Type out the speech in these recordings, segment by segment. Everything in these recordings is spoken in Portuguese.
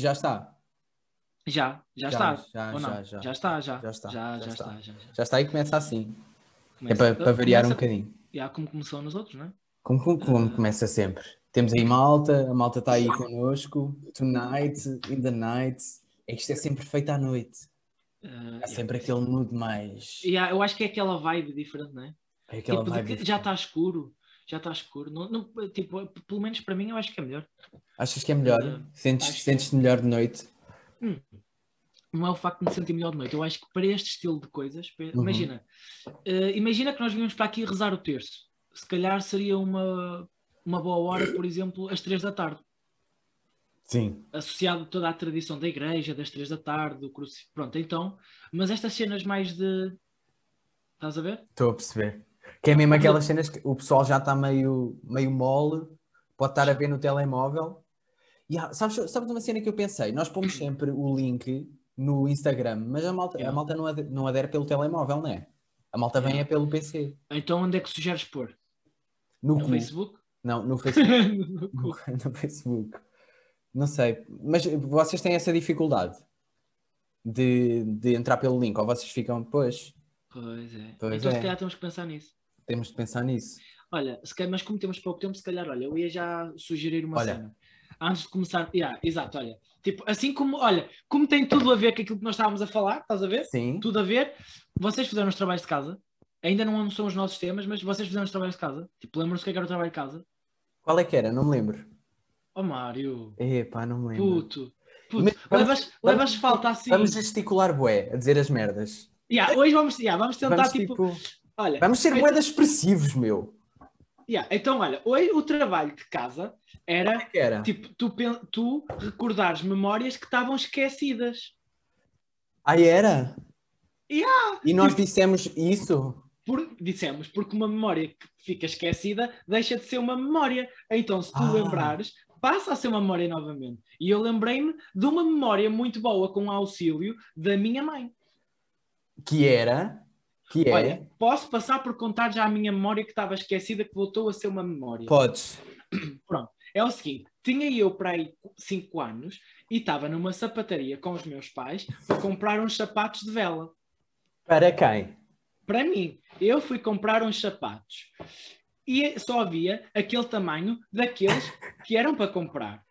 Já está. Já, Já, já, está. já, ou não? já, já. já está, já. Já está, Já, já já está. está. já, já. Já está e começa assim. É Começa- para, para variar um começa- bocadinho. Já, como começou nos outros, não é? Como, como- como começa sempre. Temos aí malta, a malta está aí connosco. Tonight, in the night. É que isto é sempre feito à noite. Uh, Há yeah. sempre aquele mood mais. Yeah, eu acho que é aquela vibe diferente, não é? É aquela Tipo, vibe. já está escuro. Já está escuro. Não, não- tipo, pelo menos para mim, eu acho que é melhor. Achas que é melhor? Uh, Sentes, acho que- sentes-te melhor de noite? Não é o facto de me sentir melhor de noite. Eu acho que para este estilo de coisas, para- Uhum. imagina, eh, imagina que nós vínhamos para aqui rezar o terço. Se calhar seria uma, uma boa hora, por exemplo, às três da tarde. Sim. associado toda a tradição da igreja, das três da tarde, do crucifixo. Pronto, então, mas estas cenas mais de. Estás a ver? Estou a perceber. Que é mesmo aquelas cenas que o pessoal já está meio, meio mole, pode estar a ver no telemóvel. E há- sabes, sabes uma cena que eu pensei? Nós pomos sempre o link no Instagram, mas a malta, a malta não, adere, não adere pelo telemóvel, não é? A malta vem é pelo PC. Então, onde é que sugeres pôr? No, No. Facebook? Não, no Facebook. No no Facebook. Não sei. Mas vocês têm essa dificuldade de, de entrar pelo link, ou vocês ficam, pois, pois é. Pois então, é. se calhar temos que pensar nisso. temos de pensar nisso. Olha, se calhar, mas como temos pouco tempo, se calhar, olha, eu ia já sugerir uma Olha. cena. Antes de começar, yeah, exato, olha, tipo, assim como, olha, como tem tudo a ver com aquilo que nós estávamos a falar, estás a ver? Sim. Tudo a ver, vocês fizeram os trabalhos de casa, ainda não são os nossos temas, mas vocês fizeram os trabalhos de casa, tipo, lembram-se o que é que era o trabalho de casa? Qual é que era? Não me lembro. Oh Mário, Epá, não me lembro. puto, puto, Mas vamos- levas, levas falta assim. Vamos gesticular bué, a dizer as merdas. Yeah, hoje vamos, yeah, vamos tentar, Vamos, tipo, tipo, olha, vamos ser então- bué de expressivos, meu. yeah, então, olha, hoje o trabalho de casa era, é que era? tipo, tu, tu recordares memórias que estavam esquecidas. Ah, era? Yeah. E nós Tipo- dissemos isso? Por, dissemos, porque uma memória que fica esquecida deixa de ser uma memória. Então, se tu Ah. lembrares, passa a ser uma memória novamente. E eu lembrei-me de uma memória muito boa com o auxílio da minha mãe. Que era? Que? Olha, posso passar por contar já a minha memória que estava esquecida, que voltou a ser uma memória. Podes. É o seguinte: tinha eu para aí 5 anos e estava numa sapataria com os meus pais para comprar uns sapatos de vela. Para quem? Para mim, eu fui comprar uns sapatos e só havia aquele tamanho daqueles que eram para comprar.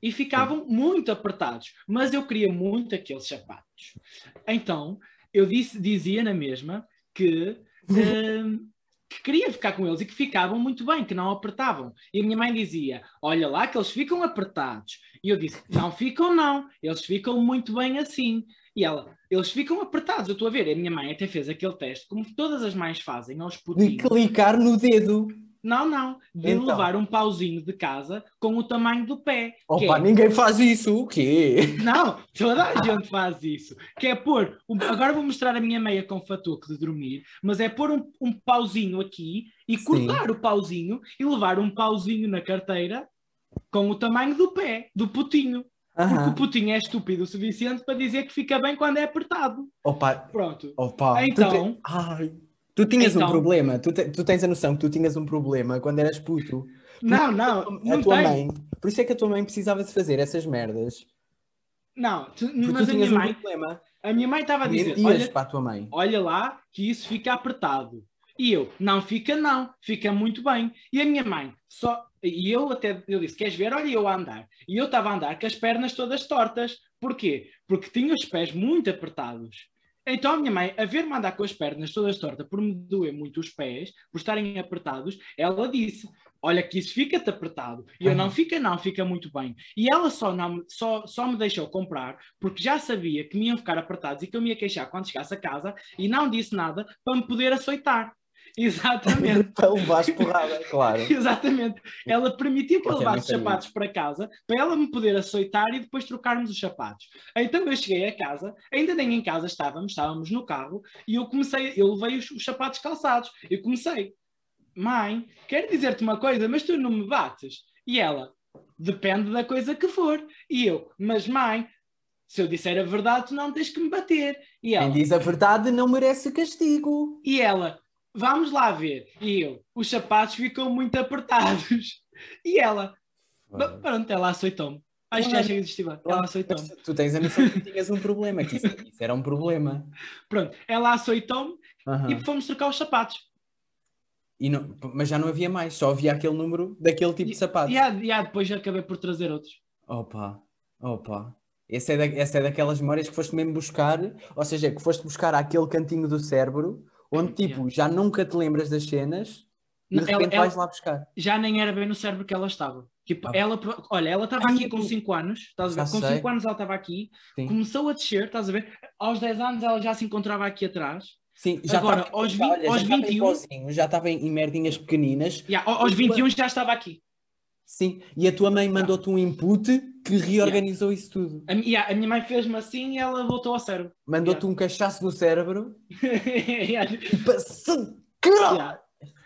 E ficavam muito apertados, mas eu queria muito aqueles sapatos. Então, eu disse, dizia na mesma que, hum, que queria ficar com eles e que ficavam muito bem, que não apertavam. E a minha mãe dizia: Olha lá, que eles ficam apertados. E eu disse: Não ficam, não, eles ficam muito bem assim. E ela: Eles ficam apertados, eu estou a ver. A minha mãe até fez aquele teste, como todas as mães fazem aos De putinhos. clicar no dedo. Não, não, de Então. levar um pauzinho de casa com o tamanho do pé. Opa, é- ninguém faz isso. O quê? não, toda a gente faz isso. Que é pôr. um- Agora vou mostrar a minha meia com fatuque de dormir, mas é pôr um, um pauzinho aqui e Sim. cortar o pauzinho e levar um pauzinho na carteira com o tamanho do pé, do putinho. Porque Aham. o putinho é estúpido o suficiente para dizer que fica bem quando é apertado. Opa, Pronto. opa. Então- Ai, tu tinhas um Então- problema. Tu, te- tu tens a noção que tu tinhas um problema quando eras puto. Não, não, a não tua mãe. Por isso é que a tua mãe precisava de fazer essas merdas. Não, tu- mas tu a tinhas minha um mãe, problema. a minha mãe estava a dizer, olha, para a tua mãe. olha lá que isso fica apertado. E eu, não fica não, fica muito bem. E a minha mãe, só, e eu até, eu disse, queres ver? Olha eu a andar. E eu estava a andar com as pernas todas tortas. Porquê? Porque tinha os pés muito apertados. Então a minha mãe, a ver-me andar com as pernas todas tortas, por me doer muito os pés, por estarem apertados, ela disse, olha que isso fica-te apertado. E eu, Uhum. não fica não, fica muito bem. E ela só, não, só, só me deixou comprar, porque já sabia que me iam ficar apertados e que eu me ia queixar quando chegasse a casa, e não disse nada para me poder açoitar. Exatamente. para levar as porrada, claro. Exatamente. Ela permitiu que eu Ok, levasse os sapatos para casa para ela me poder açoitar e depois trocarmos os sapatos. Então eu cheguei a casa, ainda nem em casa estávamos, estávamos no carro e eu comecei, eu levei os, os sapatos calçados. Eu comecei, mãe, quero dizer-te uma coisa, mas tu não me bates. E ela, depende da coisa que for. E eu, mas mãe, se eu disser a verdade, tu não tens que me bater. E ela, Quem diz a verdade não merece castigo. e ela vamos lá ver. E eu, os sapatos ficam muito apertados. E ela, ba- pronto, ela aceitou-me. Acho que já chega de Ela aceitou-me. Tu tens a noção que tinhas um problema, que isso, isso era um problema. Pronto, ela aceitou-me e fomos trocar os sapatos. E não- mas já não havia mais, só havia aquele número daquele tipo de sapato. E, há- e há, depois acabei por trazer outros. Opa, opa. Essa é, da- essa é daquelas memórias que foste mesmo buscar, ou seja, que foste buscar aquele cantinho do cérebro, onde tipo, já nunca te lembras das cenas e de repente ela- vais lá buscar. já nem era bem no cérebro que ela estava. Tipo, Ah. ela, olha, ela estava Ai, aqui com 5 anos, estás a ver? Com sei. 5 anos ela estava aqui, Sim. começou a descer, estás a ver? Aos 10 anos ela já se encontrava aqui atrás. Sim, já Agora, estava- aos já, vinte- olha, já aos estava em 21 pozinho, já estava em, merdinhas pequeninas. A- aos 21 já estava aqui. Sim, e a tua mãe mandou-te um input que reorganizou isso tudo. A, yeah, a minha mãe fez-me assim e ela voltou ao cérebro. Mandou-te um cachaço no cérebro Yeah. Yeah.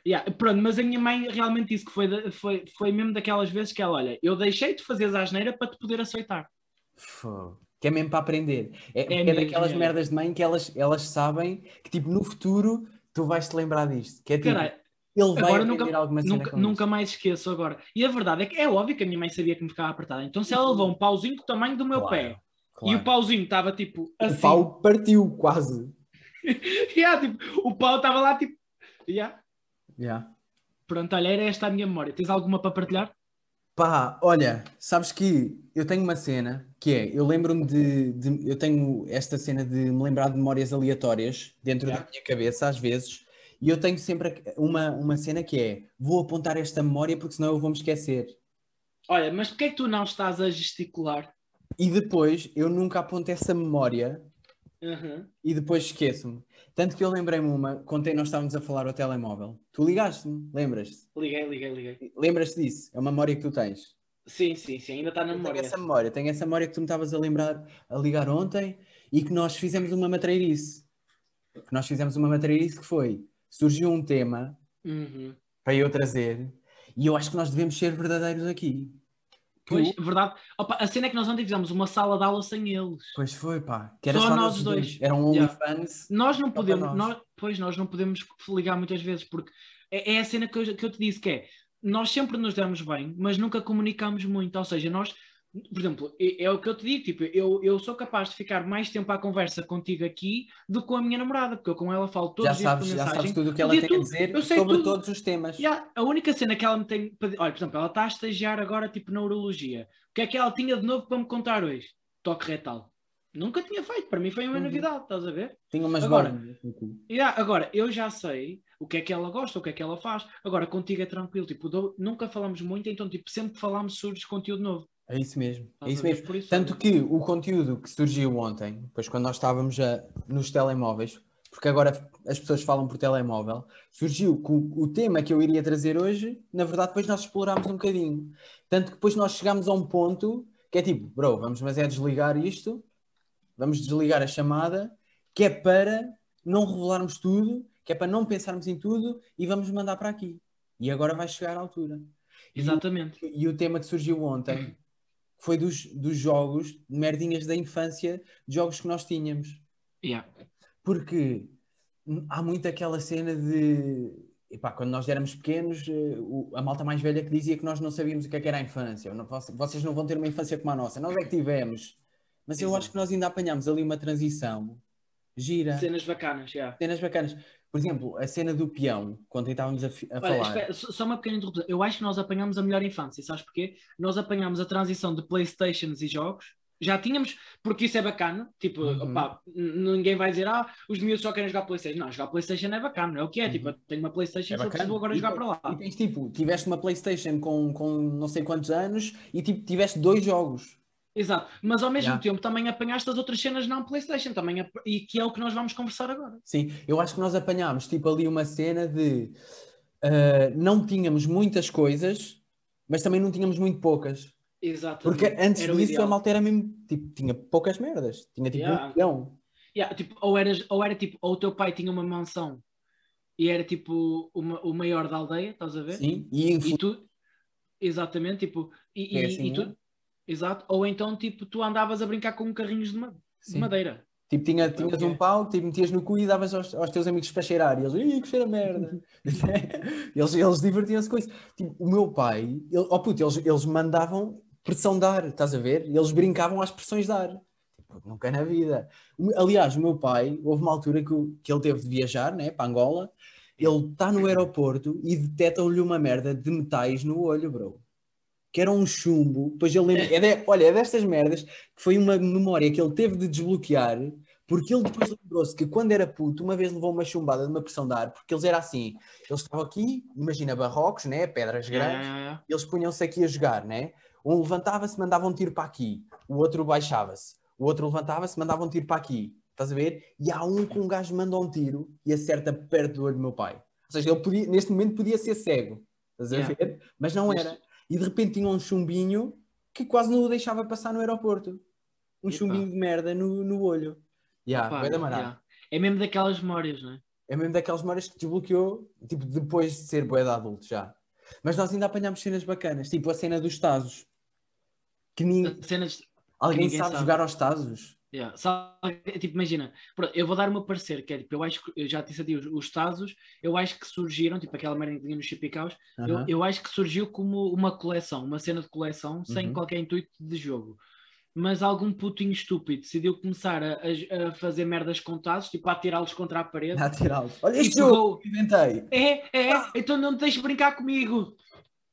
Yeah, Pronto, mas a minha mãe realmente disse que foi, da- foi, foi mesmo daquelas vezes que ela, olha, eu deixei de fazer a asneira para te poder aceitar. Fogo. Que é mesmo para aprender. É, é, mesmo, daquelas é. merdas de mãe que elas, elas sabem que, tipo, no futuro tu vais te lembrar disto. Que é tipo, Caralho, ele vai agora nunca, alguma cena nunca, nunca mais esqueço agora. E a verdade é que é óbvio que a minha mãe sabia que me ficava apertada. Então se ela levou um pauzinho do tamanho do meu Claro, pé e claro. o pauzinho estava tipo assim. O pau partiu quase. Yeah, tipo, o pau estava lá tipo. Yeah. Yeah. Pronto, olha, era esta a minha memória. Tens alguma para partilhar? Pá, olha, sabes que eu tenho uma cena que é, eu lembro-me de, de- eu tenho esta cena de me lembrar de memórias aleatórias dentro Yeah. da minha cabeça às vezes, e eu tenho sempre uma, uma cena que é, vou apontar esta memória porque senão eu vou me esquecer. Olha, mas porquê é que tu não estás a gesticular? E depois eu nunca aponto essa memória Uhum. e depois esqueço-me. Tanto que eu lembrei-me uma, quando nós estávamos a falar ao telemóvel. Tu ligaste-me, lembras-te? Liguei, liguei, liguei. Lembras-te disso? É uma memória que tu tens. Sim, sim, sim, ainda está na Eu tenho memória. essa memória, tenho essa memória que tu me estavas a lembrar, a ligar ontem e que nós fizemos uma matreirice. Que nós fizemos uma matreirice que foi, surgiu um tema Uhum. para eu trazer e eu acho que nós devemos ser verdadeiros aqui. Pois, verdade. Opa, a cena é que nós ontem fizemos uma sala de aula sem eles. Pois foi, pá. Que era Só só, nós nós dois. dois. Era um Yeah. OnlyFans. Nós não podemos, nós. nós, pois nós não podemos ligar muitas vezes, porque é, é a cena que eu, que eu te disse que é, nós sempre nos damos bem, mas nunca comunicamos muito, ou seja, nós, por exemplo, é, é o que eu te digo, tipo, eu, eu sou capaz de ficar mais tempo à conversa contigo aqui do que com a minha namorada, porque eu com ela falo todos Já os dias sabes, já mensagem. sabes tudo o que ela tem a todo. dizer Eu sei sobre tudo. todos os temas. Yeah, a única cena que ela me tem. Olha, por exemplo, ela está a estagiar agora tipo na urologia. O que é que ela tinha de novo para me contar hoje? Toque retal. Nunca tinha feito, para mim foi uma Uhum. novidade, estás a ver? Tinha umas Agora-. Yeah, agora, eu já sei o que é que ela gosta, o que é que ela faz. Agora, contigo é tranquilo, tipo, nunca falamos muito, então, tipo, sempre que falamos surge conteúdo novo. É isso mesmo. É isso mesmo. Isso, Tanto que o conteúdo que surgiu ontem, depois quando nós estávamos a- nos telemóveis, porque agora as pessoas falam por telemóvel, surgiu que o, o tema que eu iria trazer hoje, na verdade, depois nós explorámos um bocadinho. Tanto que depois nós chegámos a um ponto que é tipo, bro, vamos mas é desligar isto, vamos desligar a chamada, que é para não revelarmos tudo, que é para não pensarmos em tudo e vamos mandar para aqui. E agora vai chegar a altura. E Exatamente. e o tema que surgiu ontem foi dos, dos jogos, merdinhas da infância, jogos que nós tínhamos. Yeah. Porque há muito aquela cena de. Epá, quando nós éramos pequenos, eh, a malta mais velha que dizia que nós não sabíamos o que é que era a infância. Não- Vocês não vão ter uma infância como a nossa. Nós é que tivemos. Mas eu Exato. acho que nós ainda apanhámos ali uma transição gira. Cenas bacanas, yeah. Cenas bacanas. Por exemplo, a cena do peão, quando estávamos a, a Olha, falar. espera, só uma pequena interrupção. Eu acho que nós apanhamos a melhor infância, sabes porquê? Nós apanhamos a transição de Playstations e jogos. Já tínhamos, porque isso é bacana. Tipo, Uhum. opá, ninguém vai dizer, ah, os miúdos só querem jogar Playstation. Não, jogar Playstation é bacana, é o que é. Tipo, eu tenho uma Playstation, É só preciso agora E jogar para lá. E tens tipo, tiveste uma Playstation com, com não sei quantos anos e tipo, tiveste dois jogos. Exato. Mas ao mesmo Yeah. tempo também apanhaste as outras cenas não Playstation, também, e que é o que nós vamos conversar agora. Sim, eu acho que nós apanhámos tipo ali uma cena de ah, não tínhamos muitas coisas, mas também não tínhamos muito poucas. Exato. Porque antes Era disso a malta era mesmo, tipo, tinha poucas merdas. Tinha tipo Yeah. um milhão. Yeah, tipo, ou, eras, ou era tipo, ou o teu pai tinha uma mansão e era tipo uma- o maior da aldeia, estás a ver? Sim, e E tu, exatamente, tipo, e, É e- assim, e tu, é? Exato, ou então tipo, tu andavas a brincar com carrinhos de, ma- de madeira. Tipo, tinha, tinhas Ok. um pau, tipo, metias no cu e davas aos, aos teus amigos para cheirar. E eles, ih, que cheira merda. eles eles divertiam-se com isso. Tipo, o meu pai, ele, oh puto, eles, eles mandavam pressão de ar, estás a ver? Eles brincavam às pressões de ar. Tipo, nunca na vida. O- Aliás, o meu pai, houve uma altura que, que ele teve de viajar, né, para Angola. Ele está no aeroporto e detectam-lhe uma merda de metais no olho, bro. Que era um chumbo. Depois ele lembra, é de- olha, é destas merdas que foi uma memória que ele teve de desbloquear, porque ele depois lembrou-se que quando era puto, uma vez levou uma chumbada de uma pressão de ar, porque eles eram assim, eles estavam aqui, imagina barrocos, né, pedras grandes, yeah. eles punham-se aqui a jogar, né? Um levantava-se, mandava um tiro para aqui, o outro baixava-se, o outro levantava-se, mandava um tiro para aqui, estás a ver? E há um que um gajo manda um tiro e acerta perto do olho do meu pai. Ou seja, ele podia, neste momento podia ser cego, estás a ver? Mas não era. E de repente tinha um chumbinho que quase não o deixava passar no aeroporto. Um Epa. chumbinho de merda no, no olho. Yeah, Opa, yeah. É mesmo daquelas memórias, não é? É mesmo daquelas memórias que desbloqueou, tipo, depois de ser de adulto já. Mas nós ainda apanhámos cenas bacanas, tipo a cena dos Tazos. Que ninguém... Cenas. Alguém ninguém sabe, sabe. jogar aos Tazos? Yeah. Sabe, tipo, imagina, eu vou dar o meu parecer, que é tipo, eu acho que eu já disse a ti, os, os Tazos, eu acho que surgiram, tipo aquela merda que tinha nos Chipicaus, eu, eu acho que surgiu como uma coleção, uma cena de coleção, sem Uhum. qualquer intuito de jogo. Mas algum putinho estúpido decidiu começar a, a- a fazer merdas com Tazos, tipo a atirá-los contra a parede. A tirá-los. Olha este jogo que inventei. É, é, então não me deixes brincar comigo.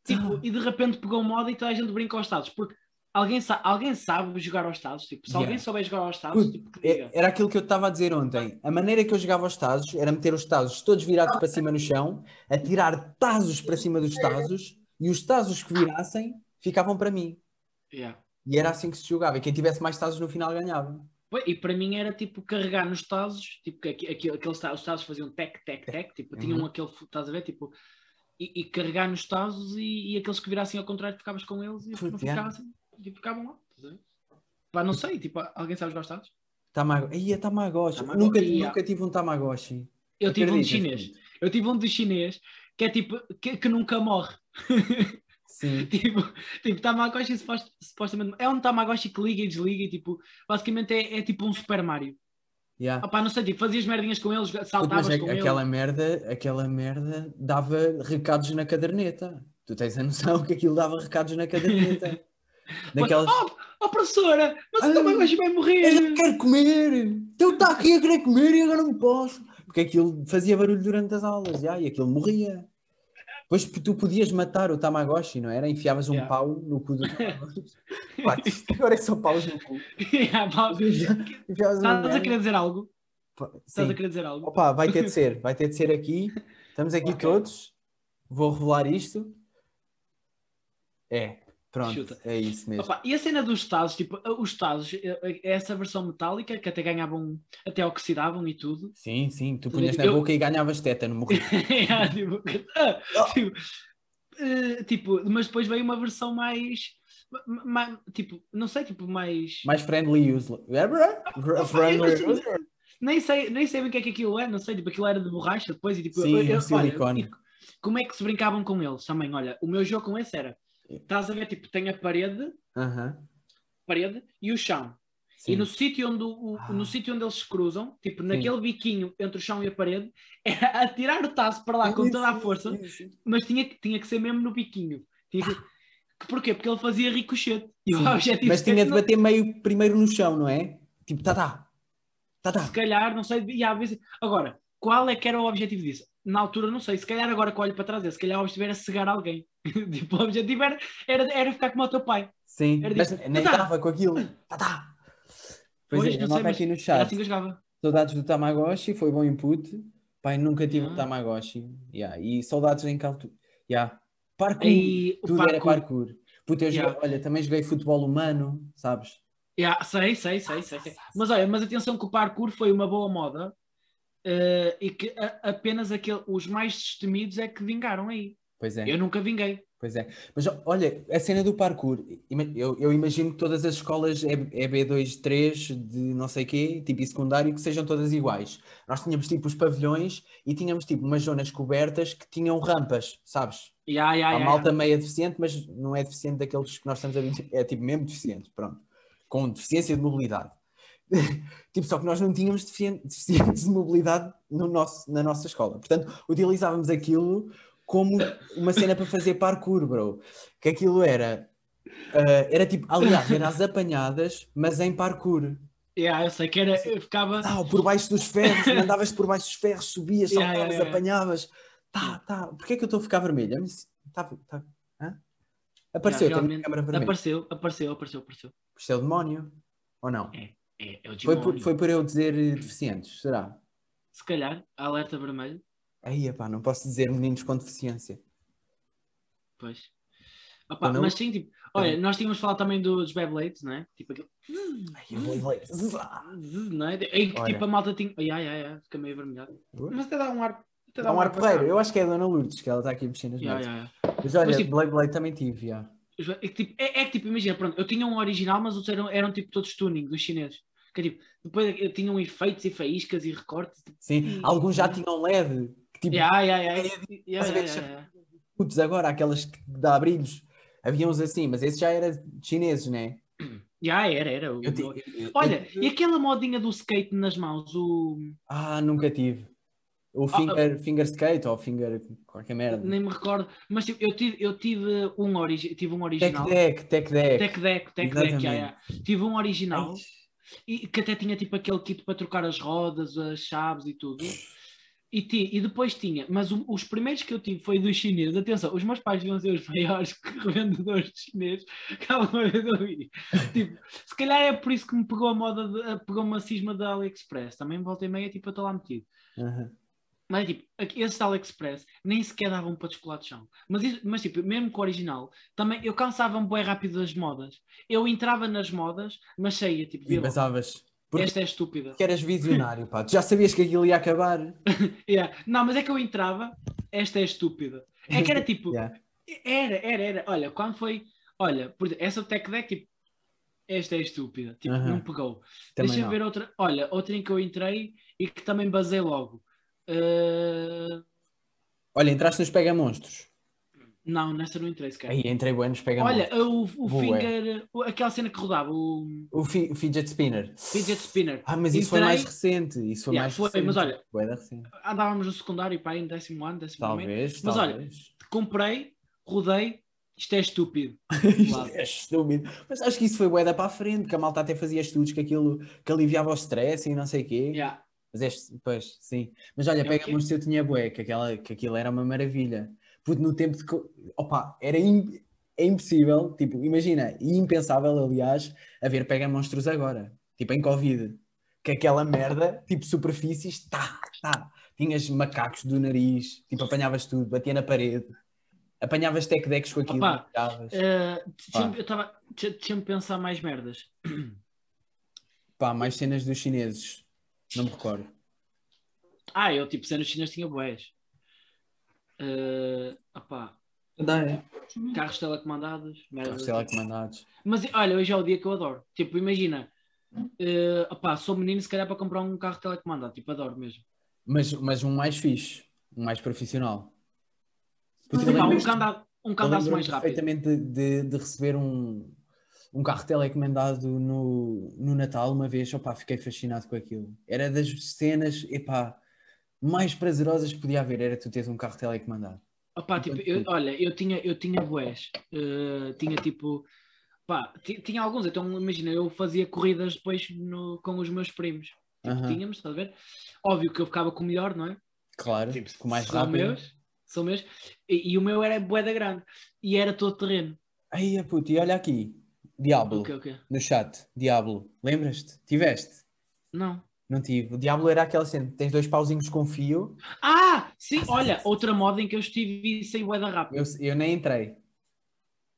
Tipo, Ah. e de repente pegou moda e toda a gente brinca aos Tazos. Porque alguém, sa alguém sabe jogar aos Tazos. Tipo, se Yeah. alguém souber jogar aos Tazos, tipo. Era aquilo que eu estava a dizer ontem. A maneira que eu jogava os Tazos era meter os Tazos todos virados para cima no chão, atirar Tazos para cima dos Tazos e os Tazos que virassem ficavam para mim. Yeah. E era assim que se jogava. E quem tivesse mais Tazos no final ganhava. E para mim era tipo carregar nos Tazos, tipo aqui- aqueles ta- os Tazos faziam tec, tec, tec, tipo, tinham Uhum. aquele, estás a ver, tipo, e, e carregar nos Tazos e, e aqueles que virassem ao contrário ficavas com eles e não yeah. Tipo, ficavam lá. ver? Pá, não sei, tipo, alguém sabe jogar aos Tazos? Tamago... Ia Tamagotchi. Tamagotchi, Nunca, yeah. nunca tive um Tamagotchi. Eu tive um de chinês. Eu tive um de chinês que é tipo, que, que nunca morre. Sim. tipo, tipo, Tamagotchi supost- supostamente é um Tamagotchi que liga e desliga e tipo, basicamente é, é tipo um Super Mario. Yeah. Opá, não sei, tipo, fazias merdinhas com eles, saltavas Mas a- com aquela eles. merda, aquela merda dava recados na caderneta. Tu tens a noção que aquilo dava recados na caderneta. Daquelas. Oh, oh, professora, mas Ah, o Tamagotchi vai Eu morrer. quero comer! Então está aqui a querer comer e agora não posso. Porque aquilo fazia barulho durante as aulas já, e aquilo morria. Depois tu podias matar o Tamagotchi, não era? Enfiavas um Yeah. pau no cu do Tamagotchi. Pá, agora é só paus no cu. Yeah, um Estás a querer dizer algo? Pá, Estás a querer dizer algo? Opa, vai ter de ser, vai ter de ser aqui. Estamos aqui Ok. todos. Vou revelar isto. É, pronto, Chuta. é isso mesmo. Opa, e a cena dos Tazos, tipo, os Tazos, é essa versão metálica que até ganhavam, até oxidavam e tudo. Sim, sim, tu punhas na Eu- boca e ganhavas tétano, morria. Yeah, tipo, ah, tipo, eh, tipo, mas depois veio uma versão mais, ma- ma- tipo, não sei, tipo, mais. Mais friendly user. Friendly eu- user. Nem sei, nem sei bem o que é que aquilo é, não sei, tipo, aquilo era de borracha depois e tipo, Sim, eu- eu- olha, silicone. tipo, como é que se brincavam com eles também? Olha, o meu jogo com esse era, estás a ver, tipo, tem a parede, Aham, parede e o chão. sim. E no sítio onde, o, Ah. no sítio onde eles se cruzam, tipo, naquele biquinho entre o chão e a parede, era atirar o taço para lá com Sim, toda a sim, força, sim, sim. mas tinha, que- tinha que ser mesmo no biquinho. Tinha que... Porquê? Porque ele fazia ricochete. E Sim. Mas tinha de não- bater meio primeiro no chão, não é? Tipo, tá, tá. Tá, tá. se calhar, não sei, e vezes... Agora, qual é que era o objetivo disso? Na altura, não sei, se calhar agora que olho para trás, é, se calhar o objetivo era cegar alguém. tipo, o objetivo era, era, era ficar como o teu pai. Sim, Era mas tipo, nem tá, tá. dava com aquilo. Tá, tá. Pois, Pois, é, não sei, aqui no chat. assim. Saudades do Tamagotchi, foi bom input. Pai, nunca tive Ah. um Tamagotchi. Yeah. E saudades em altura. Yeah. Parkour. E Tudo era parkour. parkour. Puta, eu joguei- Yeah. olha, também joguei futebol humano, sabes? Yeah, sei, sei, sei, sei, sei. Mas olha, mas atenção que o parkour foi uma boa moda eh, e que a- apenas aquele, os mais destemidos é que vingaram aí. Pois é. Eu nunca vinguei. Pois é. Mas olha, a cena do parkour, eu, eu imagino que todas as escolas é, é B2, 3, de não sei quê, tipo e secundário, que sejam todas iguais. Nós tínhamos tipo os pavilhões e tínhamos tipo umas zonas cobertas que tinham rampas, sabes? Yeah, yeah, A malta yeah. meia deficiente, mas não é deficiente daqueles que nós estamos habituados, é tipo mesmo deficiente, pronto. Com deficiência de mobilidade. tipo, só que nós não tínhamos deficien- deficientes de mobilidade no nosso, na nossa escola. Portanto, utilizávamos aquilo como uma cena para fazer parkour, bro. Que aquilo era. ah, era tipo, aliás, era as apanhadas, mas em parkour. Yeah, eu sei que era, eu ficava. Tá, por baixo dos ferros, mandavas por baixo dos ferros, subias, Yeah, saltavas, yeah, yeah. apanhavas. Tá, tá. Porquê é que eu estou a ficar vermelho? Tá, tá. Hã? Apareceu, Yeah, tem câmera vermelha. Apareceu, apareceu, apareceu, apareceu. Isto é o demónio? Ou não? É, é o Foi por, demónio. foi por eu dizer eh, deficientes, será? Se calhar, alerta vermelho. Aí, pá, não posso dizer meninos com deficiência. Pois. Opa, Mas sim, tipo, olha, nós tínhamos falado também dos Beyblades, não é? Tipo aquele. Não é? Em que Olha. tipo a malta tinha. Ai, ai, ai, ai, fica meio avermelhado. Mas até dá um ar. Até Dá um ar porreiro. Eu acho que é a Dona Lourdes, que ela está aqui mexendo Yeah, mãos. yeah, yeah. Mas olha, Mas, tipo- Blade Blade também tive, já. É que, tipo, é, é que tipo, imagina, pronto, eu tinha um original, mas outros eram, eram tipo todos tuning dos chineses. Que, tipo, depois eu tinham efeitos e faíscas e recortes. Tipo, Sim, Hum. alguns já tinham LED. Tipo, yeah, yeah, yeah, yeah, yeah, yeah, agora, aquelas que dá brilhos. Havia uns assim, mas esse já era chineses, né? Yeah, era, era. Eu eu- eu Olha, e aquela modinha do skate nas mãos? O... Ah, nunca tive. O Ah, finger, finger skate ou finger qualquer merda. Nem me recordo. Mas tipo, eu tive, eu tive um, origi tive um Tech original. deck, tech deck. Tech Deck, Tech Deck, yeah, yeah. tive um original Ai, e que até tinha tipo aquele kit para trocar as rodas, as chaves e tudo. E, ti- e depois tinha, mas o- os primeiros que eu tive foi dos chineses. Atenção, os meus pais deviam ser os maiores revendedores de chineses que alguma vez eu vi. Tipo, se calhar é por isso que me pegou a moda, de, pegou uma cisma da AliExpress. Também volta e meia, tipo, eu estou lá metido. aham. Mas tipo, da AliExpress nem sequer davam para descolar de chão. Mas, isso- mas tipo, mesmo com o original, também eu cansava-me bem rápido das modas. Eu entrava nas modas, mas saía, tipo, E pensavas, porque esta é estúpida. que eras visionário, pá. Tu já sabias que aquilo ia acabar. Yeah. Não, mas é que eu entrava, esta é estúpida. É que era tipo, Yeah. era, era, era. Olha, quando foi, olha, por exemplo, essa Tech Deck, tipo, esta é estúpida. Tipo, Aham. não pegou. Também Deixa eu não. ver outra. Olha, outra em que eu entrei e que também basei logo. Uh, Olha, entraste nos Pega Monstros. Não, nessa não entrei sequer. Aí entrei bem nos Pega Olha, o, o finger, aquela cena que rodava, o O fi- Fidget Spinner. fidget spinner. Ah, mas isso foi mais recente. Isso foi Yeah, mais foi, recente. mas olha-. Andávamos no secundário, pá, em décimo ano, décimo. Talvez, Mas olha. Comprei, rodei, isto é estúpido. Isto é estúpido. Mas acho que isso foi bué da para a frente, que a malta até fazia estudos que aquilo que aliviava o stress e não sei o quê. Yeah. Mas este, pois, sim. Mas olha, É o pega quê? monstros eu tinha bué, que, aquela, que aquilo era uma maravilha. Puto, no tempo de. Opa, era im- é impossível, tipo, imagina, e impensável, aliás, haver pega monstros agora. Tipo, em Covid. Que aquela merda, tipo, superfícies, tá, tá. Tinhas macacos do nariz, tipo, apanhavas tudo, batia na parede. Apanhavas tech decks com aquilo, Opa, tiravas. Eh, Pá. eu estava. Deixa-me pensar mais merdas. Pá, mais cenas dos chineses. Não me recordo. Ah, eu tipo, cenas chinesas tinha boés. Uh, opá, Dá, é. carros telecomandados, merdas. Sei lá comandados. Mas olha, hoje é o dia que eu adoro. Tipo, imagina, eh, opá, sou menino, se calhar para comprar um carro telecomandado. Tipo, adoro mesmo. Mas, mas um mais fixe, um mais profissional. Eu Opá, um anda- um mais rápido. perfeitamente de, de, de receber um, um carro telecomandado no, no Natal uma vez. Opá, fiquei fascinado com aquilo. Era das cenas, epá, mais prazerosas que podia haver, era tu teres um carro telecomandado. Opá, tipo, eu- olha, eu tinha, eu tinha boés. eh, tinha tipo. Pá, ti- tinha alguns. Então, imagina, eu fazia corridas depois no- com os meus primos. Tipo, Aham. tínhamos, estás a ver? Óbvio que eu ficava com o melhor, não é? Claro, Tipo, com mais são rápido. meus, são meus. E, e o meu era boeda grande. E era todo terreno. Aí, puto, e olha aqui, Diablo, O quê, o quê? no chat, Diablo, lembras-te? Tiveste? Não. Não tive. O Diablo era aquela cena, tens dois pauzinhos com fio, Ah, sim, olha, outra moda em que eu estive e saí boeda rápido. eu, eu nem entrei.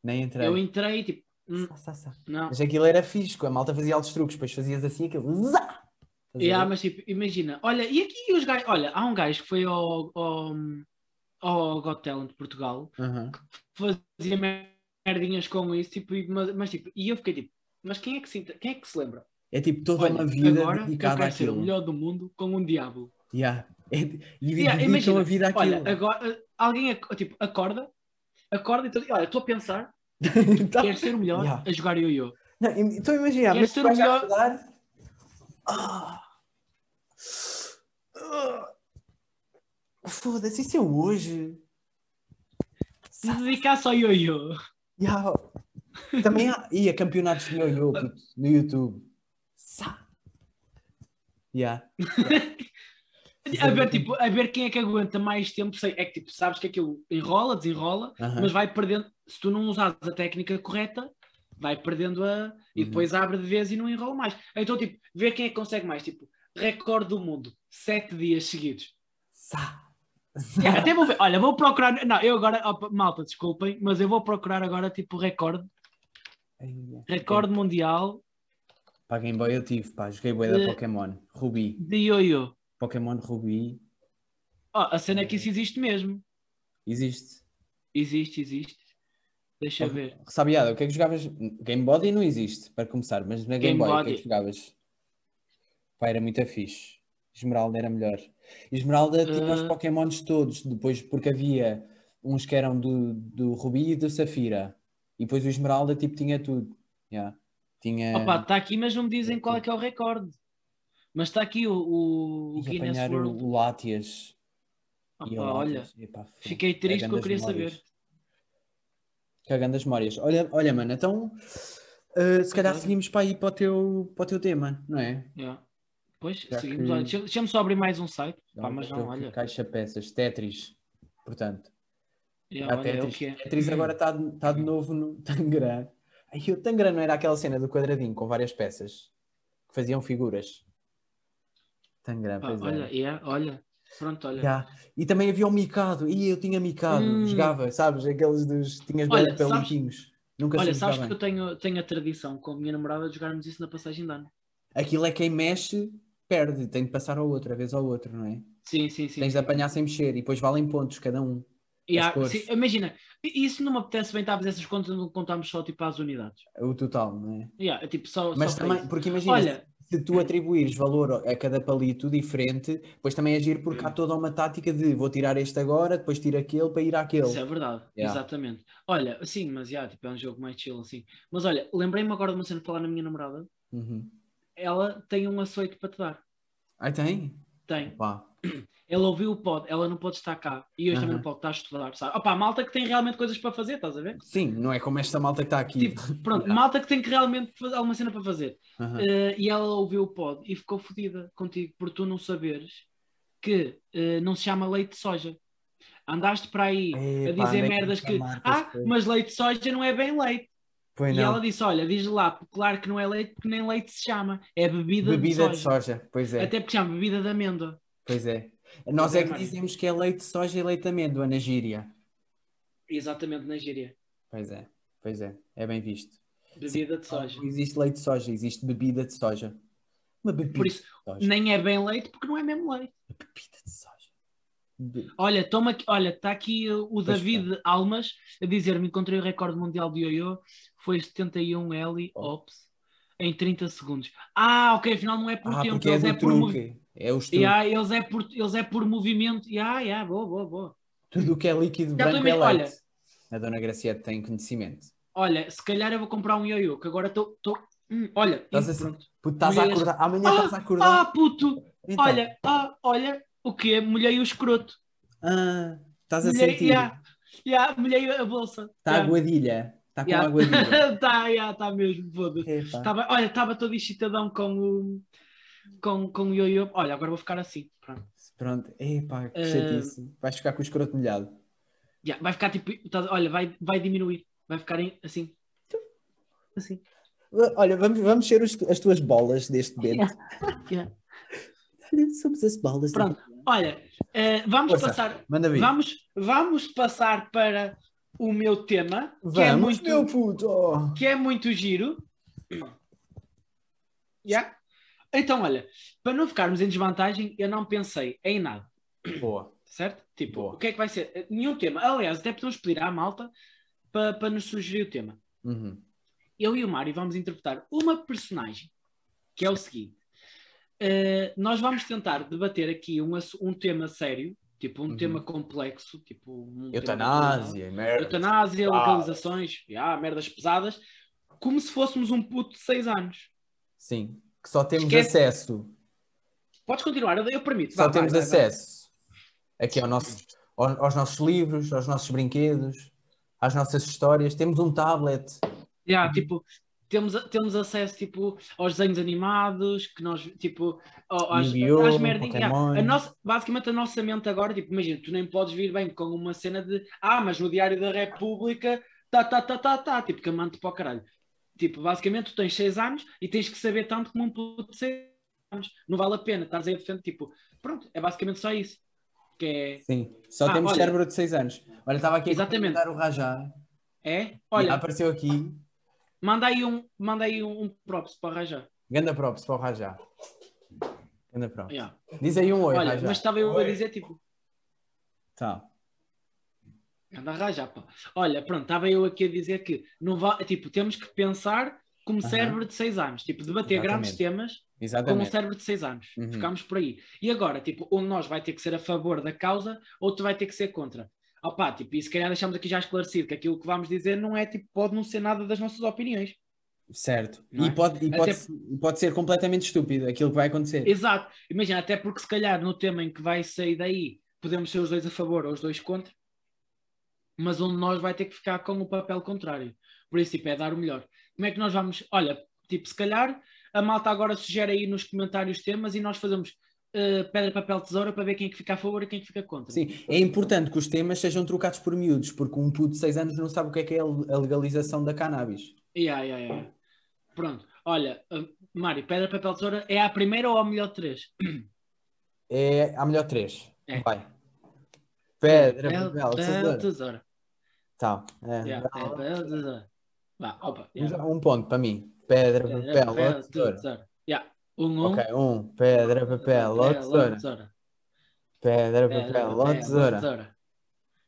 Nem entrei. Eu entrei, tipo, hum, Sá, sá, sá. não. Mas aquilo era fixe, a malta fazia altos truques, depois fazias assim aquilo. Zá! Yeah, mas tipo, imagina, olha, e aqui os gajos, olha, há um gajo que foi ao, ao, ao Got Talent de Portugal, Aham. fazia merdinhas com isso, tipo, mas, mas, tipo, e eu fiquei tipo, mas quem é que se, quem é que se lembra? É tipo toda Olha, uma vida agora eu dedicada quero ser o àquilo. melhor do mundo com um diabo. Yeah. É- E Yeah, imagina, a vida àquilo. Olha, agora, alguém, tipo, acorda, acorda e tu, olha, estou a pensar, Tá. quero ser o melhor Yeah. a jogar im- Estou a imaginar, Queres mas ser o melhor? acordar, Ah. Ah. Foda-se, isso é hoje. Se dedicasse ao ioiô. Yeah. Também há. Ia campeonatos de yo-yo puto, no YouTube. Yeah. A ver, tipo, a ver quem é que aguenta mais tempo. Sei, é que tipo, sabes que aquilo enrola, desenrola, Aham. mas vai perdendo. Se tu não usares a técnica correta, vai perdendo a. E Uhum. depois abre de vez e não enrola mais. Então, tipo, ver quem é que consegue mais. Tipo, recorde do mundo, sete dias seguidos. Sa. Yeah, até vou ver. Olha, vou procurar. Não, eu agora. opa, malta, desculpem, mas eu vou procurar agora, tipo, recorde. Recorde mundial Para Game Boy eu tive, pá, joguei bué da De- Pokémon. Rubi. de ioiô. Pokémon Rubi. Oh, a cena é que isso existe mesmo. Existe. Existe, existe. Deixa eu ver. Sabiada, o que é que jogavas? Game Body não existe, para começar, mas na Game, Game Boy, o que é Body. que jogavas? Pá, era muito fixe. Esmeralda era melhor. Esmeralda tinha os Ah. Pokémons todos, depois, porque havia uns que eram do, do Rubi e do Safira. E depois o Esmeralda, tipo, tinha tudo. Yeah. Tinha... Opa, está aqui, mas não me dizem qual é que é o recorde. Mas está aqui o, o, o Guinness apanhar World. o. E Opa, olha. Epá, fiquei triste que eu queria memórias. saber. Cagando as memórias. Olha, olha, mano, então uh, se calhar seguimos para aí para o teu, para o teu tema, não é? Yeah. Pois, Já seguimos. que- Olha, Deixa-me só abrir mais um site. Pá, Então, mas não, olha. Caixa peças, Tetris, portanto. Yeah, Ah, olha, é Tetris. que é. Tetris agora está de, tá de novo no Tangram. Aí o Tangram não era aquela cena do quadradinho com várias peças que faziam figuras. Tangram, Pá, pois olha, é. yeah, olha. Pronto, olha. Já. E também havia o Mikado. E eu tinha Mikado, Hum. jogava, sabes? Aqueles dos. Tinhas Olha, palitinhos. Nunca Olha, sabes que bem. eu tenho, tenho a tradição com a minha namorada de jogarmos isso na passagem de ano. Aquilo é quem mexe, perde. Tem de passar ao outro, a vez ao outro, não é? Sim, sim, sim. Tens de apanhar sem mexer e depois valem pontos cada um. Yeah, sim, imagina, isso não me apetece bem estar a fazer essas contas, não contamos só tipo às unidades. O total, não é? Yeah, é tipo, só, Mas só também, porque imagina, Olha, se tu atribuires valor a cada palito diferente, depois também agir porque há toda uma tática de vou tirar este agora, depois tiro aquele para ir àquele. Isso é verdade, Yeah. exatamente. Olha, sim, mas já, tipo, é um jogo mais chill assim. Mas olha, lembrei-me agora de uma cena de falar na minha namorada. Uhum. Ela tem um açoite para te dar. Ai, tem? Tem. Pá. Ela ouviu o pod, ela não pode estar cá. E hoje também Aham. não pode estar a estudar, sabe? Opa, malta que tem realmente coisas para fazer, estás a ver? Sim, não é como esta malta que está aqui. Tipo, pronto, Yeah. malta que tem que realmente fazer alguma cena para fazer. Aham. Eh, e ela ouviu o pod e ficou fodida contigo por tu não saberes que eh, não se chama leite de soja. Andaste para aí a dizer andei merdas que ah, mas leite de soja não é bem leite. Pois E não. ela disse: Olha, diz lá, claro que não é leite, porque nem leite se chama, é bebida, Bebida de de soja. soja, pois é. Até porque chama bebida de amêndoa. Pois é. Nós é, é que dizemos que é leite de soja e leite de amêndoa na gíria. Exatamente na gíria. Pois é, pois é. É bem visto. Bebida de soja. Não existe leite de soja, existe bebida de soja. Uma bebida Por isso, nem é bem leite, porque não é mesmo leite. Bebida de soja. Olha, toma aqui, olha, está aqui o Pois David Almas a dizer-me: encontrei o recorde mundial de ioiô, foi 71 L Oh. ops em 30 segundos. Ah, ok, afinal não é por Ah, tempo, é é, por movi- truque. É os truques. Yeah, eles, é por, eles é por movimento. Yeah, yeah, boa, boa, boa. Tudo o que é líquido Já branco é a leite. A dona Graciete tem conhecimento. Olha, se calhar eu vou comprar um ioiô, que agora estou. Hum, olha, Estás hum, a- pronto. Puto, estás a Mulheres- acordar. Amanhã estás a Ah, acordar. puto! Então, Olha, ah, olha, o quê? Molhei o escroto. ah, estás a Molhei, sentir. yeah, yeah, molhei a bolsa. Está Yeah. aguadilha. Está com Yeah. aguadilha. tá, yeah, tá mesmo, foda-se. Olha, estava todo excitadão com o, com, com o ioiô. Olha, agora vou ficar assim. Pronto. Pronto. Epá, que chatice. Vais ficar com o escroto molhado. Já, vai ficar tipo. tá- olha, vai, vai diminuir. Vai ficar em- assim. Assim. Olha, vamos, vamos ser as tuas bolas deste bento. Yeah. Olha, somos as bolas. Pronto. daqui. Olha, eh, vamos Força. passar. Manda vir. Vamos, vamos passar para o meu tema, que, é Vamos, muito, meu puto. que é muito giro. Yeah? Então, olha, para não ficarmos em desvantagem, eu não pensei em nada. Boa. Certo? Tipo, Boa. o que é que vai ser? Nenhum tema. Aliás, até podemos pedir à malta para, para nos sugerir o tema. Uhum. Eu e o Mário vamos interpretar uma personagem, que é o seguinte. Eh, nós vamos tentar debater aqui um, um tema sério, tipo um Uhum. tema complexo, tipo um tema Eutanásia, merda. Eutanásia, Ah. localizações, yeah, merdas pesadas, como se fôssemos um puto de 6 anos. Sim. Que só temos Esquece- acesso, Podes continuar, eu, eu permito. só vai, temos vai, vai. acesso aqui ao nosso, ao- aos nossos livros, aos nossos brinquedos, às nossas histórias. Temos um tablet. Yeah, tipo, temos, temos acesso tipo, aos desenhos animados, que nós, tipo, às, às merdinhas. A nossa, basicamente, a nossa mente agora, tipo, imagina, tu nem podes vir bem com uma cena de ah, mas no Diário da República, tá, tá, tá, tá, tá, tipo, que amante para o caralho. Tipo, basicamente, tu tens 6 anos e tens que saber tanto como um puto de 6 anos. Não vale a pena, estás aí a defender, tipo, pronto, é basicamente só isso. Que é, Sim, só Ah, temos olha. cérebro de 6 anos. Olha, estava aqui Exatamente. a dar o Rajá. é? Olha, apareceu aqui. manda aí um, manda aí um, um props para arranjar. Ganda props para o Rajá. Ganda props. Yeah. Diz aí um oi, Olha, Rajá. mas estava eu a Oi. dizer, tipo, Tá. Anda a rajar, pá. Olha, pronto, estava eu aqui a dizer que não va... tipo, temos que pensar como cérebro de 6 anos, tipo, debater grandes Exatamente. temas como um Exatamente. cérebro de 6 anos. Uhum. Ficámos por aí. E agora, tipo, um de nós vai ter que ser a favor da causa, outro vai ter que ser contra. Opá, tipo, e se calhar deixamos aqui já esclarecido que aquilo que vamos dizer não é, tipo, pode não ser nada das nossas opiniões. Certo. Não E, é? pode, e pode, Até- e pode ser completamente estúpido aquilo que vai acontecer. Exato. Imagina, até porque se calhar no tema em que vai sair daí, podemos ser os dois a favor ou os dois contra, mas um de nós vai ter que ficar com o papel contrário. Por isso, tipo, é dar o melhor. Como é que nós vamos. Olha, tipo, se calhar a malta agora sugere aí nos comentários temas e nós fazemos eh, pedra, papel, tesoura para ver quem é que fica a favor e quem é que fica contra. Sim, é importante que os temas sejam trocados por miúdos, porque um puto de 6 anos não sabe o que é que é a legalização da cannabis. Yeah, yeah, yeah. Pronto. Olha, eh, Mário, pedra, papel, tesoura é a primeira ou a melhor de três? É a melhor 3. É. Vai. Pedra, Papel, papel, papel, tesoura. tesoura. Tá. É. Yeah, é, papel, tesoura. Vá, opa. yeah. Um ponto para mim. Pedra, Pedra, papel, papel, ou tesoura. tesoura. Yeah. Um, um. Ok, um. Pedra, papel, ou tesoura. tesoura. Pedra, papel, ou tesoura. tesoura.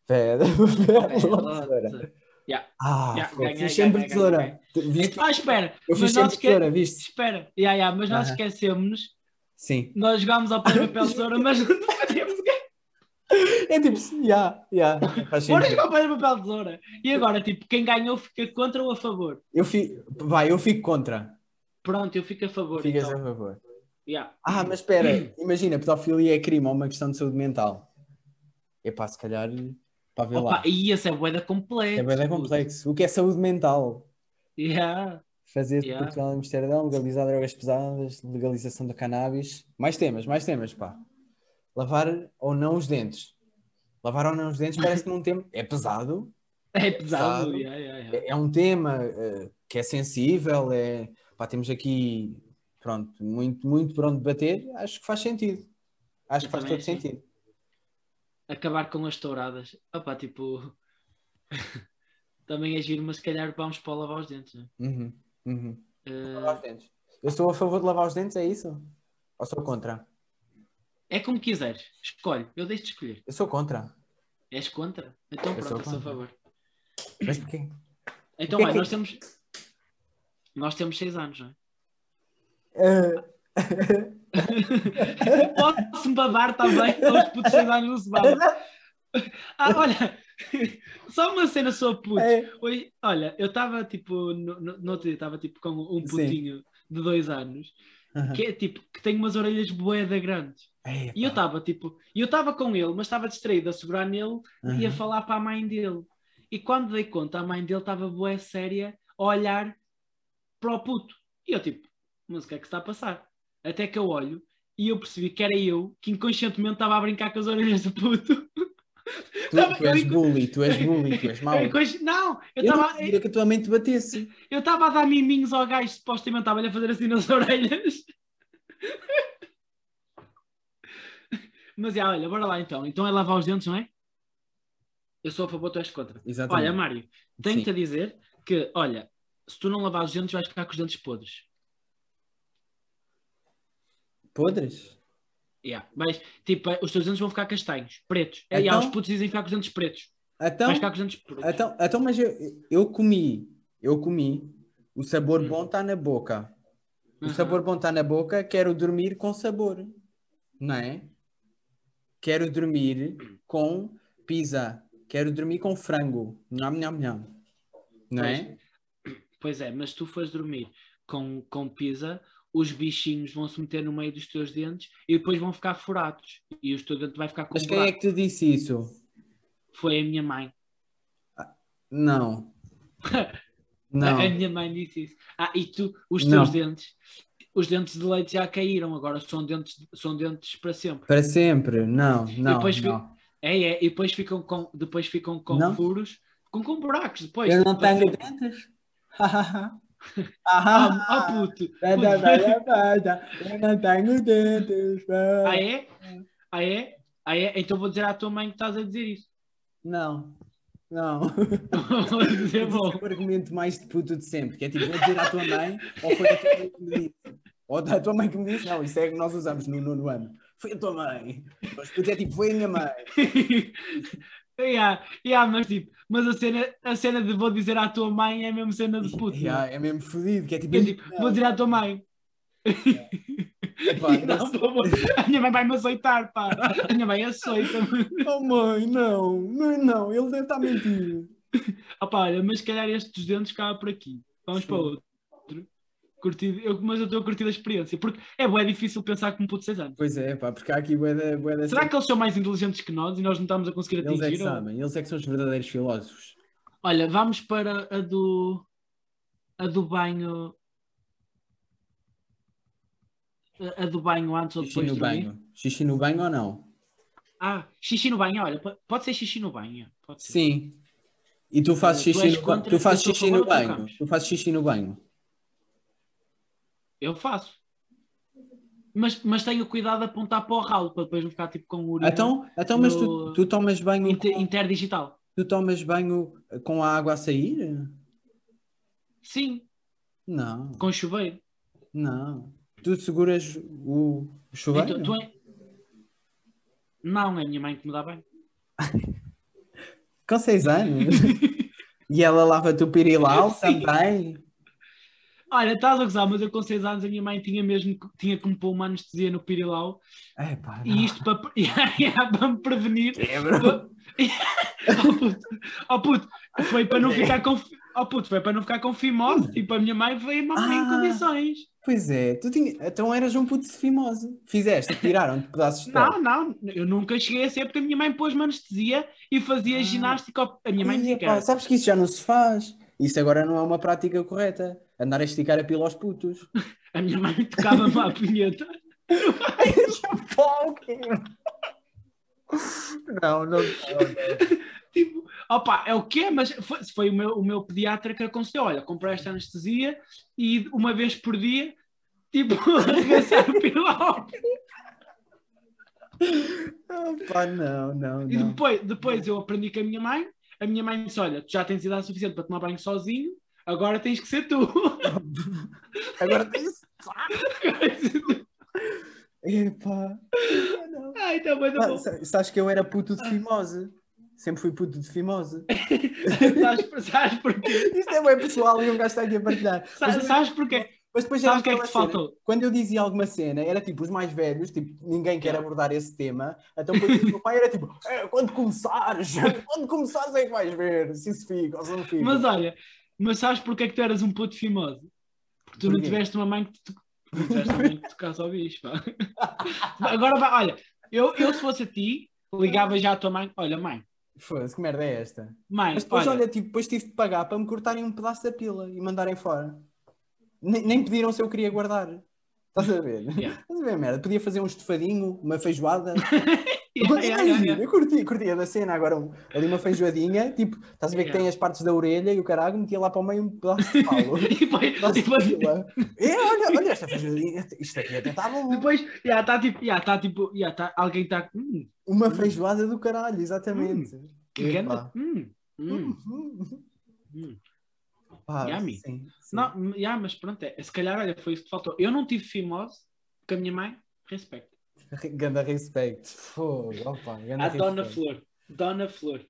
Pedra, papel, ou ou tesoura. Yeah. Ah, Yeah, ganhei, fiz sempre ganhei, tesoura. Viste? Ah, espera. Eu fiz mas nós sempre esque- tesoura, viste? Espera. Yeah, yeah, mas nós Aham. esquecemos. Sim. Nós jogámos ao pedra, papel, tesoura, mas não o que É tipo, já, já. Bora jogar papel, tesoura. E agora, tipo, quem ganhou fica contra ou a favor? Eu fico, vai, eu fico contra. Pronto, eu fico a favor. Ficas então. a favor. Yeah. Ah, mas espera, imagina, pedofilia é crime ou uma questão de saúde mental. Epá, se calhar, para ver lá. Opa, e esse é boeda complexo. É bem complexo. O que é saúde mental? Yeah. Fazer Yeah. Portugal em Amsterdão, legalizar drogas pesadas, legalização da cannabis. Mais temas, mais temas, pá. Lavar ou não os dentes. Lavar ou não os dentes parece que num tempo é pesado. É pesado. Pesado. Yeah, yeah, yeah. É, é um tema eh, que é sensível, é, pá, temos aqui, pronto, muito, muito por onde debater. Acho que faz sentido. Acho Eu que faz todo acho. sentido. Acabar com as touradas. Opa, tipo. Também é giro, mas se calhar vamos para lavar os dentes. Né? Uhum, uhum. Eh, Lavar os dentes. Eu estou a favor de lavar os dentes, é isso? Ou sou contra? É como quiseres. Escolhe. Eu deixo-te escolher. Eu sou contra. És contra? Então Eu pronto, sou sou a contra. favor. Mas porquê? Então, é vai, que- nós temos. Nós temos seis anos, não é? Eh, Posso-me babar também? Os putos de seis anos não se babam. Ah, olha, só uma cena sua puto. é. Oi, olha, eu estava tipo, no, no, no outro dia estava tipo com um Sim. putinho de dois anos que é tipo, que tem umas orelhas boeda grandes. Epá. E eu estava tipo, eu estava com ele, mas estava distraído a segurar nele e a Uhum. falar para a mãe dele. E quando dei conta, a mãe dele estava boé séria a olhar para o puto. E eu tipo, mas o que é que está a passar? Até que eu olho e eu percebi que era eu que inconscientemente estava a brincar com as orelhas do puto. Tu, Tava- tu és eu- bully, tu és bully, tu és mau. Eu Não, eu Eu estava queria que a tua mãe te batesse. eu estava a dar miminhos ao gajo, supostamente estava-lhe a fazer assim nas orelhas. Mas já, olha, bora lá então. Então é lavar os dentes, não é? Eu sou a favor, tu és contra. Exatamente. Olha, Mário, tenho-te a dizer que, olha, se tu não lavar os dentes, vais ficar com os dentes podres. Podres? Yeah. Mas, tipo, os teus dentes vão ficar castanhos, pretos. Então? yeah, os putos dizem ficar com os dentes pretos. Então, ficar com os dentes pretos. então, então mas eu, eu comi, eu comi, o sabor Hum. bom está na boca. O sabor bom está na boca, quero dormir com sabor, não é? Quero dormir com pizza, quero dormir com frango, nham, nham, nham. Não é? Pois é, mas tu fores dormir com, com pizza, os bichinhos vão se meter no meio dos teus dentes e depois vão ficar furados. E o teu dente vai ficar com Mas um quem é que te disse isso? Foi a minha mãe. Não. Não. A minha mãe disse isso. Ah, e tu, os Não. teus dentes, os dentes de leite já caíram, agora são dentes, são dentes para sempre. Para sempre. Não, não. depois não. É, é, e depois ficam com, depois ficam com Não. furos, com, com buracos depois. Eu não tenho dentes. Ah, ah, puto. Ah, é? Ah, é? Ah, é? Então vou dizer à tua mãe que estás a dizer isso. Não. Não. vou dizer, bom. É o argumento mais de puto de sempre, que é tipo, vou dizer à tua mãe, ou foi a tua mãe que me disse? Ou a tua mãe que me disse, não, isso é que nós usamos no nono ano. Foi a tua mãe. Mas puto é tipo, foi a minha mãe. yeah, yeah, mas tipo, mas a cena, a cena de vou dizer à tua mãe é mesmo cena de puto. é? Yeah, é mesmo fodido, que é tipo, É tipo, vou dizer à tua mãe. Epá, Não, a minha mãe vai-me aceitar, pá. A minha mãe aceita-me. Oh mãe, não, não, não, ele deve estar mentindo. Opa, olha, mas se calhar estes dentes acaba por aqui. Vamos Sim. para outro. Curtido, eu, mas eu estou a curtir a experiência. Porque é bué difícil pensar como puto de 6 anos. Pois é, pá, porque há aqui bué da, bué da Será que eles são mais inteligentes que nós e nós não estamos a conseguir Eles é que atingir? ou- sabem, eles é que são os verdadeiros filósofos. Olha, vamos para a do. A do banho. A, do banho antes ou Xixi depois no de dormir. banho. Xixi no banho ou não? Ah, xixi no banho, olha, po- pode ser xixi no banho. Sim. E tu fazes Tu xixi és no Tu fazes xixi no banho? Tu fazes xixi no banho? Eu faço. Mas, mas tenho cuidado de apontar para o ralo para depois não ficar tipo com urina Então, então mas tu, tu tomas banho inter- com, interdigital. tu tomas banho com a água a sair? Sim, Não, com chuveiro. não. Tu seguras o, o chuveiro? Então, tu é- Não, é a minha mãe que me dá bem. Com seis anos? e ela lava-te o pirilau também? Olha, estás a gozar, mas eu com 6 anos a minha mãe tinha mesmo que- tinha que me pôr uma anestesia no pirilau É pá, e isto para, para me prevenir. Quebra. oh, puto, oh puto, foi para não ficar com oh, puto, foi para não ficar com fimose. Tipo, a minha mãe veio em Ah. condições. Pois é, tu tinha... então eras um puto de fimose. Fizeste, tiraram-te pedaços de pele. Não, não, eu nunca cheguei a ser porque a minha mãe pôs-me anestesia e fazia Ah. ginástica. A minha mãe Ia, que pá, sabes que isso já não se faz. Isso agora não é uma prática correta. Andar a esticar a pila aos putos. A minha mãe tocava-me à punheta. não, não. Tipo, opa, é o quê? Mas foi, foi o, meu, o meu pediatra que aconselhou: olha, comprei esta anestesia e uma vez por dia, tipo, arregaçar o pilau. Pá, não, não, E não. depois, depois eu aprendi com a minha mãe. A minha mãe disse: olha, tu já tens idade suficiente para tomar banho sozinho, agora tens que ser tu. Agora tens. Epá. Não. Ai, tá bem, tá Ah, bom. sa- Sabes que eu era puto de fimose. Sempre fui puto de fimose. sabes, sabes porquê? Isto é bem pessoal e um gajo está aqui a partilhar. Sabes, sabes porquê? Mas depois era Sabes o que é que te cena, faltou? Quando eu dizia alguma cena, era tipo os mais velhos, tipo, ninguém quer abordar esse tema. Então depois o meu pai era tipo, "É, quando começares, quando começares é que vais ver se isso fica ou se não fica. Mas olha, mas sabes porquê que tu eras um puto fimoso? Porque tu não Porquê? tiveste uma mãe que te, não tiveste uma mãe que tocasse ao bicho, pá. Agora vai, olha, eu, eu se fosse a ti, ligava já à tua mãe, olha mãe, Foda-se, que merda é esta? mãe, Mas depois, olha, olha, tipo, depois tive de pagar para me cortarem um pedaço da pila e mandarem fora. Nem, nem pediram se eu queria guardar. Estás a ver? Yeah. Estás a ver, merda? Podia fazer um estofadinho, uma feijoada. Yeah, yeah, yeah. Eu curtia, curtia da cena. Agora, um- ali uma feijoadinha, tipo, estás a ver que tem as partes da orelha e o caralho metia lá para o meio um pedaço de palo. E depois. É, olha, olha esta feijoadinha. Isto aqui até está bom. depois, já está tipo, já está tipo, já tá, alguém está, hum, Uma feijoada do caralho, exatamente. que Epá. ganda, hum, hum, Uhum. hum. Pá, Yummy. sim, sim. Não, já, mas pronto, é, se calhar, olha, foi isso que faltou. Eu não tive fimose com a minha mãe, respeito. Ganda respect. Fogo, opa, ganda A Dona. Flor, Dona Flor.